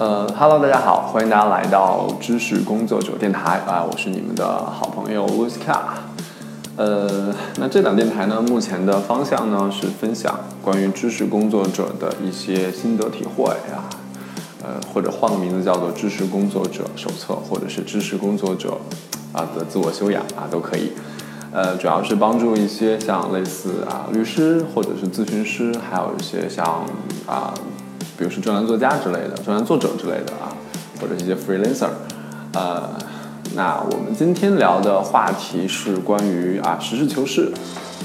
呃，Hello，大家好，欢迎大家来到知识工作者电台啊，我是你们的好朋友 l u c a 呃，那这档电台呢，目前的方向呢是分享关于知识工作者的一些心得体会啊，呃，或者换个名字叫做知识工作者手册，或者是知识工作者啊的自我修养啊，都可以。呃，主要是帮助一些像类似啊律师或者是咨询师，还有一些像啊。比如说专栏作家之类的，专栏作者之类的啊，或者一些 freelancer，呃，那我们今天聊的话题是关于啊实事求是，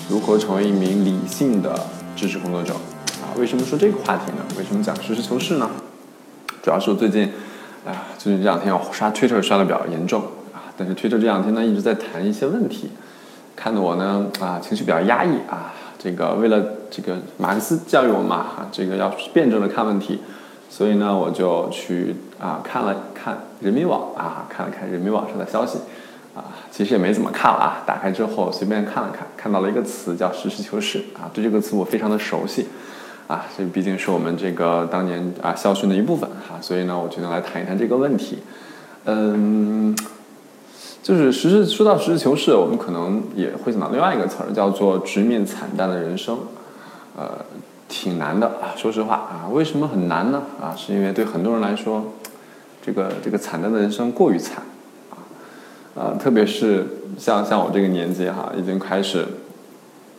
如何成为一名理性的知识工作者啊？为什么说这个话题呢？为什么讲实事求是呢？主要是我最近啊，最近这两天我刷 Twitter 刷的比较严重啊，但是 Twitter 这两天呢一直在谈一些问题，看得我呢啊情绪比较压抑啊。这个为了这个马克思教育我嘛，啊，这个要辩证的看问题，所以呢，我就去啊看了看人民网啊，看了看人民网上的消息，啊，其实也没怎么看了啊，打开之后随便看了看，看到了一个词叫实事求是啊，对这个词我非常的熟悉，啊，这毕竟是我们这个当年啊校训的一部分哈，所以呢，我决定来谈一谈这个问题，嗯。就是实事说到实事求是，我们可能也会想到另外一个词儿，叫做直面惨淡的人生，呃，挺难的啊。说实话啊，为什么很难呢？啊，是因为对很多人来说，这个这个惨淡的人生过于惨啊，呃，特别是像像我这个年纪哈，已经开始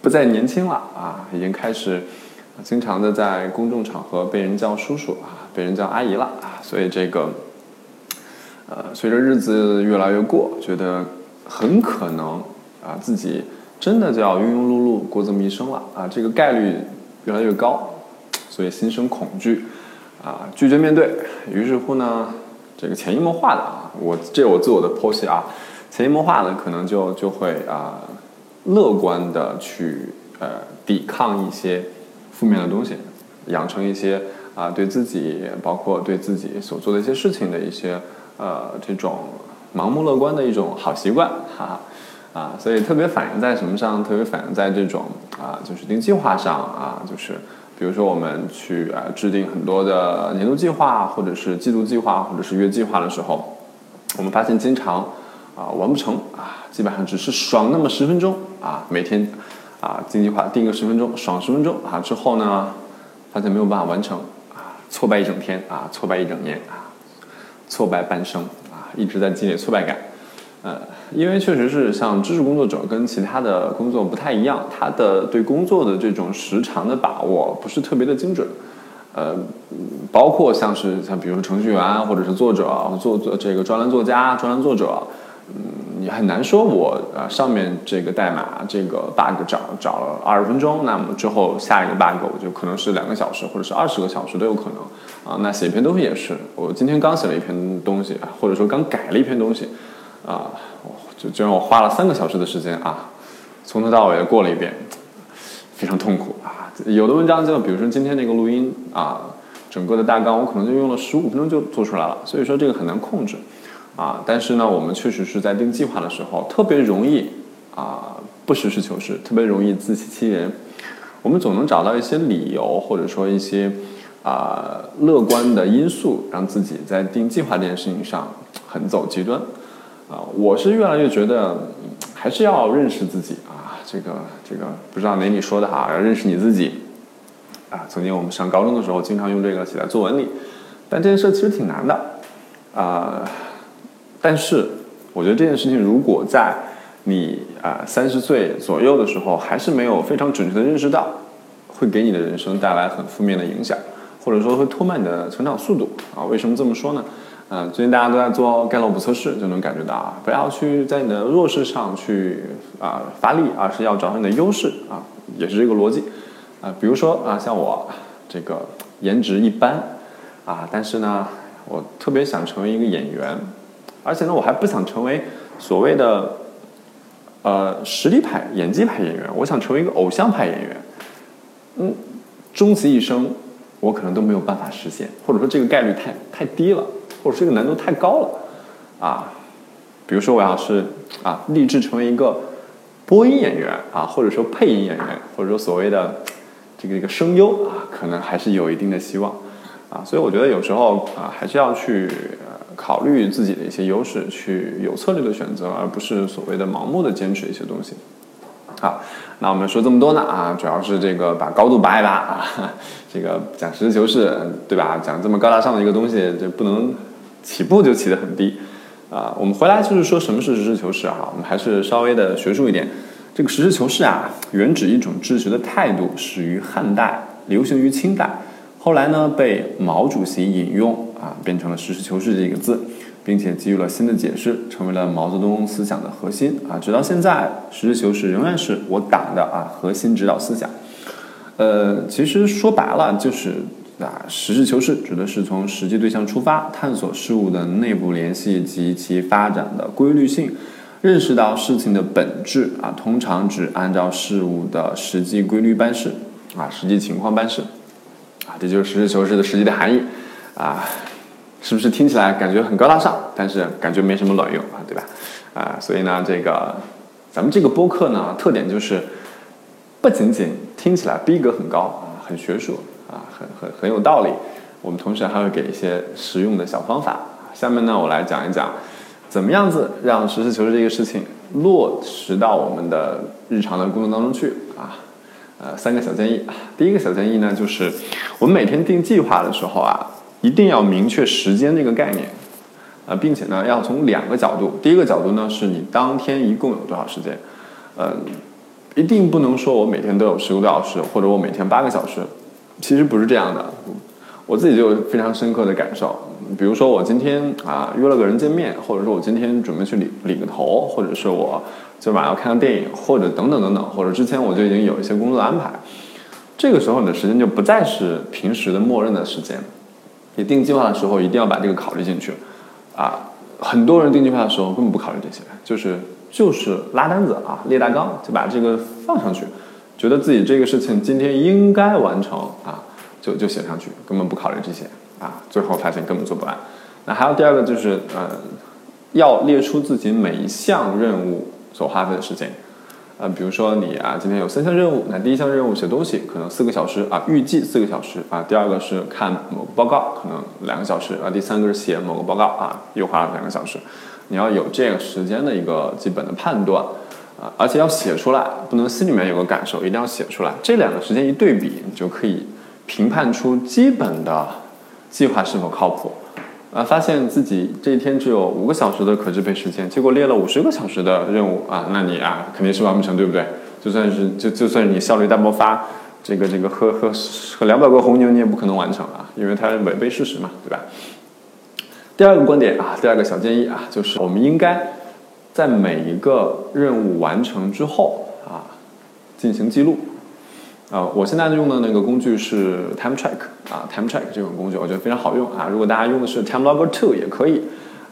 不再年轻了啊，已经开始经常的在公众场合被人叫叔叔啊，被人叫阿姨了啊，所以这个。呃，随着日子越来越过，觉得很可能啊，自己真的就要庸庸碌碌过这么一生了啊，这个概率越来越高，所以心生恐惧，啊，拒绝面对。于是乎呢，这个潜移默化的啊，我这我自我的剖析啊，潜移默化的可能就就会啊，乐观的去呃抵抗一些负面的东西，养成一些啊对自己包括对自己所做的一些事情的一些。呃，这种盲目乐观的一种好习惯，哈，啊，所以特别反映在什么上？特别反映在这种啊，就是定计划上啊，就是比如说我们去啊制定很多的年度计划，或者是季度计划，或者是月计划的时候，我们发现经常啊完不成啊，基本上只是爽那么十分钟啊，每天啊定计划定个十分钟，爽十分钟啊之后呢，发现没有办法完成啊，挫败一整天啊，挫败一整年啊。挫败半生啊，一直在积累挫败感，呃，因为确实是像知识工作者跟其他的工作不太一样，他的对工作的这种时长的把握不是特别的精准，呃，包括像是像比如说程序员或者是作者，做做这个专栏作家、专栏作者。嗯，你很难说，我呃上面这个代码这个 bug 找找了二十分钟，那么之后下一个 bug 我就可能是两个小时或者是二十个小时都有可能啊。那写一篇东西也是，我今天刚写了一篇东西，或者说刚改了一篇东西，啊，就就让我花了三个小时的时间啊，从头到尾过了一遍，非常痛苦啊。有的文章就比如说今天那个录音啊，整个的大纲我可能就用了十五分钟就做出来了，所以说这个很难控制。啊，但是呢，我们确实是在定计划的时候特别容易啊，不实事求是，特别容易自欺欺人。我们总能找到一些理由，或者说一些啊乐观的因素，让自己在定计划这件事情上很走极端。啊，我是越来越觉得还是要认识自己啊。这个这个不知道哪里说的哈，要认识你自己。啊，曾经我们上高中的时候经常用这个写在作文里，但这件事其实挺难的啊。但是，我觉得这件事情如果在你啊三十岁左右的时候还是没有非常准确的认识到，会给你的人生带来很负面的影响，或者说会拖慢你的成长速度啊？为什么这么说呢？嗯，最近大家都在做盖洛普测试，就能感觉到啊，不要去在你的弱势上去啊发力，而是要找你的优势啊，也是这个逻辑啊。比如说啊，像我这个颜值一般啊，但是呢，我特别想成为一个演员。而且呢，我还不想成为所谓的呃实力派、演技派演员，我想成为一个偶像派演员。嗯，终其一生，我可能都没有办法实现，或者说这个概率太太低了，或者说这个难度太高了啊。比如说，我要是啊立志成为一个播音演员啊，或者说配音演员，或者说所谓的这个一个声优啊，可能还是有一定的希望啊，所以我觉得有时候啊，还是要去考虑自己的一些优势，去有策略的选择，而不是所谓的盲目的坚持一些东西。好，那我们说这么多呢啊，主要是这个把高度拔一拔啊，这个讲实事求是，对吧？讲这么高大上的一个东西，这不能起步就起得很低啊。我们回来就是说什么是实事求是啊？我们还是稍微的学术一点。这个实事求是啊，原指一种治学的态度，始于汉代，流行于清代，后来呢被毛主席引用啊，变成了实事求是这个字。并且给予了新的解释，成为了毛泽东思想的核心啊！直到现在，实事求是仍然是我党的啊核心指导思想。呃，其实说白了就是啊，实事求是指的是从实际对象出发，探索事物的内部联系及其发展的规律性，认识到事情的本质啊。通常只按照事物的实际规律办事啊，实际情况办事啊，这就是实事求是的实际的含义啊。是不是听起来感觉很高大上，但是感觉没什么卵用啊，对吧？啊，所以呢，这个咱们这个播客呢，特点就是不仅仅听起来逼格很高啊，很学术啊，很很很有道理，我们同时还会给一些实用的小方法。下面呢，我来讲一讲怎么样子让实事求是这个事情落实到我们的日常的工作当中去啊。呃，三个小建议。第一个小建议呢，就是我们每天定计划的时候啊。一定要明确时间这个概念，啊，并且呢，要从两个角度。第一个角度呢，是你当天一共有多少时间，呃，一定不能说我每天都有十个小时，或者我每天八个小时，其实不是这样的。我自己就有非常深刻的感受。比如说我今天啊约了个人见面，或者说我今天准备去理理个头，或者是我今晚要看个电影，或者等等等等，或者之前我就已经有一些工作安排，这个时候你的时间就不再是平时的默认的时间。你定计划的时候一定要把这个考虑进去，啊，很多人定计划的时候根本不考虑这些，就是就是拉单子啊，列大纲就把这个放上去，觉得自己这个事情今天应该完成啊，就就写上去，根本不考虑这些啊，最后发现根本做不完。那还有第二个就是呃，要列出自己每一项任务所花费的时间。呃，比如说你啊，今天有三项任务，那第一项任务写东西，可能四个小时啊，预计四个小时啊。第二个是看某个报告，可能两个小时啊。第三个是写某个报告啊，又花了两个小时。你要有这个时间的一个基本的判断啊，而且要写出来，不能心里面有个感受，一定要写出来。这两个时间一对比，你就可以评判出基本的计划是否靠谱。啊，发现自己这一天只有五个小时的可支配时间，结果列了五十个小时的任务啊，那你啊肯定是完不成，对不对？就算是就就算是你效率大爆发，这个这个喝喝喝两百个红牛你也不可能完成啊，因为它违背事实嘛，对吧？第二个观点啊，第二个小建议啊，就是我们应该在每一个任务完成之后啊进行记录。啊，我现在用的那个工具是 Time Track 啊，Time Track 这种工具我觉得非常好用啊。如果大家用的是 Time Logger Two 也可以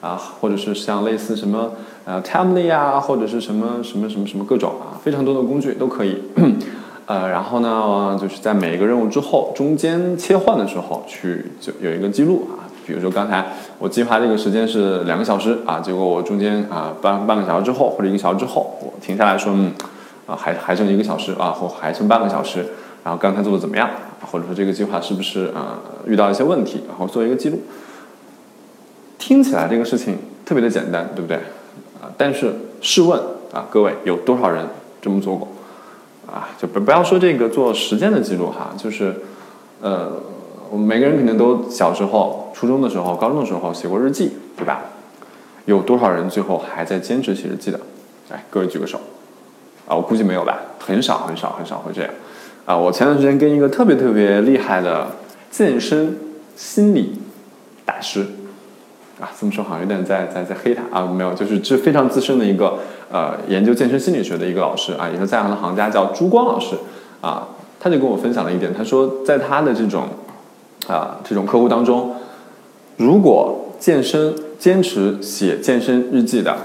啊，或者是像类似什么呃 Timely 啊，或者是什么什么什么什么各种啊，非常多的工具都可以。呃，然后呢，就是在每一个任务之后中间切换的时候去就有一个记录啊。比如说刚才我计划这个时间是两个小时啊，结果我中间啊半半个小时之后或者一个小时之后我停下来说嗯。啊，还还剩一个小时啊，或还剩半个小时，然后刚才做的怎么样？或者说这个计划是不是啊遇到一些问题？然后做一个记录。听起来这个事情特别的简单，对不对？啊，但是试问啊，各位有多少人这么做过？啊，就不不要说这个做时间的记录哈，就是呃，我们每个人肯定都小时候、初中的时候、高中的时候写过日记，对吧？有多少人最后还在坚持写日记的？来，各位举个手。啊，我估计没有吧，很少很少很少会这样。啊，我前段时间跟一个特别特别厉害的健身心理大师，啊，这么说好像有点在在在黑他啊，没有，就是这非常资深的一个呃研究健身心理学的一个老师啊，也是在行的行家，叫朱光老师啊，他就跟我分享了一点，他说在他的这种啊这种客户当中，如果健身坚持写健身日记的，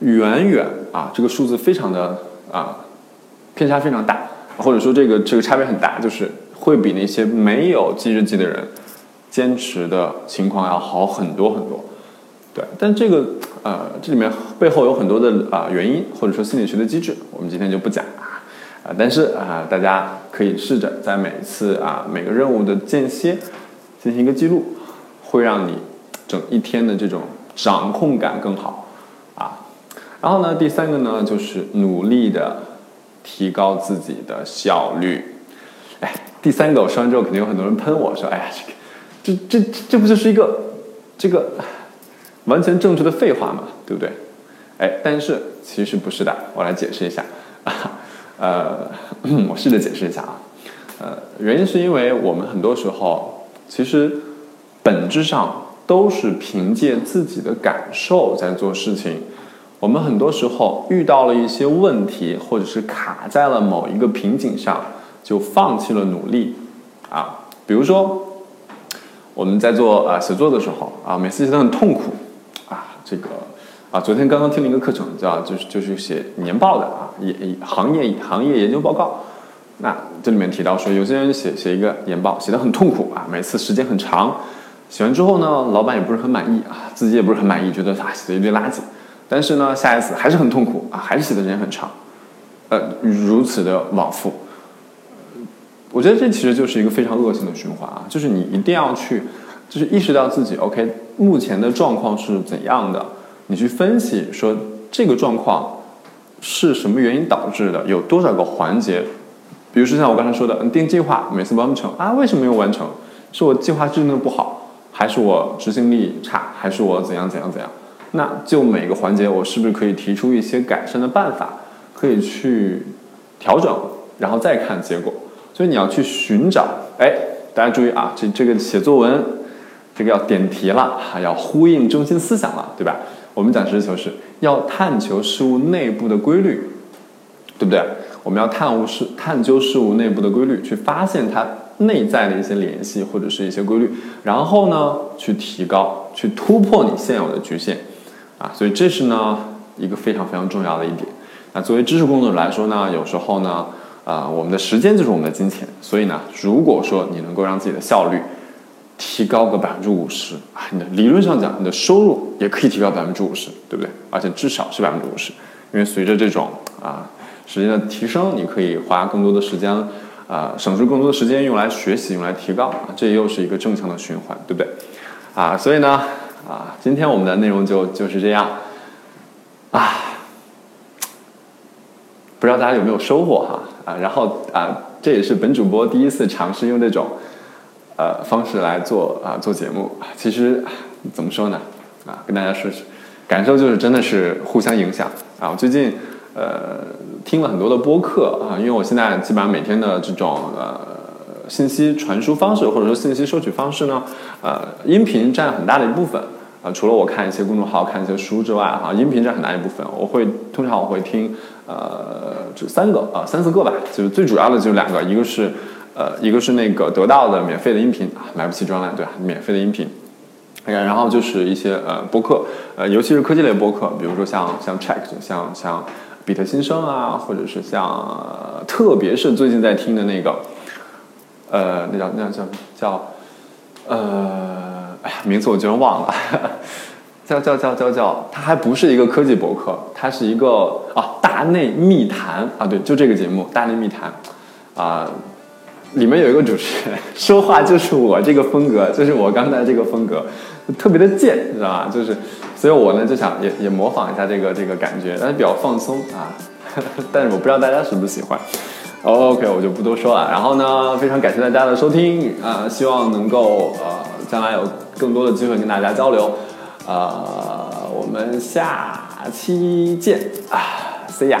远远啊这个数字非常的。啊，偏差非常大，或者说这个这个差别很大，就是会比那些没有记日记的人坚持的情况要好很多很多。对，但这个呃，这里面背后有很多的啊原因，或者说心理学的机制，我们今天就不讲啊。啊，但是啊，大家可以试着在每次啊每个任务的间歇进行一个记录，会让你整一天的这种掌控感更好。然后呢，第三个呢，就是努力的提高自己的效率。哎，第三个我说完之后，肯定有很多人喷我说：“哎呀，这个，这这这不就是一个这个完全正确的废话嘛，对不对？”哎，但是其实不是的，我来解释一下啊。呃，我试着解释一下啊。呃，原因是因为我们很多时候其实本质上都是凭借自己的感受在做事情。我们很多时候遇到了一些问题，或者是卡在了某一个瓶颈上。就放弃了努力，啊，比如说我们在做啊写作的时候啊，每次写都很痛苦，啊，这个啊，昨天刚刚听了一个课程，叫就是就是写年报的啊，业行业行业研究报告，那这里面提到说，有些人写写一个年报写的很痛苦啊，每次时间很长，写完之后呢，老板也不是很满意啊，自己也不是很满意，觉得啊写的一堆垃圾，但是呢，下一次还是很痛苦啊，还是写的时间很长，呃，如此的往复。我觉得这其实就是一个非常恶性的循环啊！就是你一定要去，就是意识到自己 OK 目前的状况是怎样的，你去分析说这个状况是什么原因导致的，有多少个环节，比如说像我刚才说的，定计划每次完不成啊，为什么没有完成？是我计划制定的不好，还是我执行力差，还是我怎样怎样怎样？那就每个环节我是不是可以提出一些改善的办法，可以去调整，然后再看结果。所以你要去寻找，哎，大家注意啊，这这个写作文，这个要点题了，还要呼应中心思想了，对吧？我们讲实事求是，要探求事物内部的规律，对不对？我们要探物事，探究事物内部的规律，去发现它内在的一些联系或者是一些规律，然后呢，去提高，去突破你现有的局限，啊，所以这是呢一个非常非常重要的一点。那作为知识工作者来说呢，有时候呢。啊，我们的时间就是我们的金钱，所以呢，如果说你能够让自己的效率提高个百分之五十啊，你的理论上讲，你的收入也可以提高百分之五十，对不对？而且至少是百分之五十，因为随着这种啊时间的提升，你可以花更多的时间啊，省出更多的时间用来学习，用来提高，啊这又是一个正向的循环，对不对？啊，所以呢，啊，今天我们的内容就就是这样啊。不知道大家有没有收获哈啊，然后啊，这也是本主播第一次尝试用这种呃方式来做啊做节目。其实怎么说呢啊，跟大家说，感受就是真的是互相影响啊。我最近呃听了很多的播客啊，因为我现在基本上每天的这种呃信息传输方式或者说信息收取方式呢，呃，音频占很大的一部分啊。除了我看一些公众号、看一些书之外哈，音频占很大一部分。我会通常我会听。呃，这三个啊，三四个吧，就是最主要的就是两个，一个是呃，一个是那个得到的免费的音频啊，买不起专栏对吧？免费的音频，然后就是一些呃播客，呃，尤其是科技类播客，比如说像像 Check，像像比特新生啊，或者是像，特别是最近在听的那个，呃，那叫那叫叫，呃，哎呀，名字我居然忘了。叫叫叫叫叫，它还不是一个科技博客，它是一个啊大内密谈啊，对，就这个节目大内密谈，啊，里面有一个主持人 说话就是我这个风格，就是我刚才这个风格，特别的贱，你知道吧？就是，所以我呢就想也也模仿一下这个这个感觉，但是比较放松啊，但是我不知道大家喜不喜欢。OK，我就不多说了。然后呢，非常感谢大家的收听啊，希望能够呃将来有更多的机会跟大家交流。呃，我们下期见啊，See ya。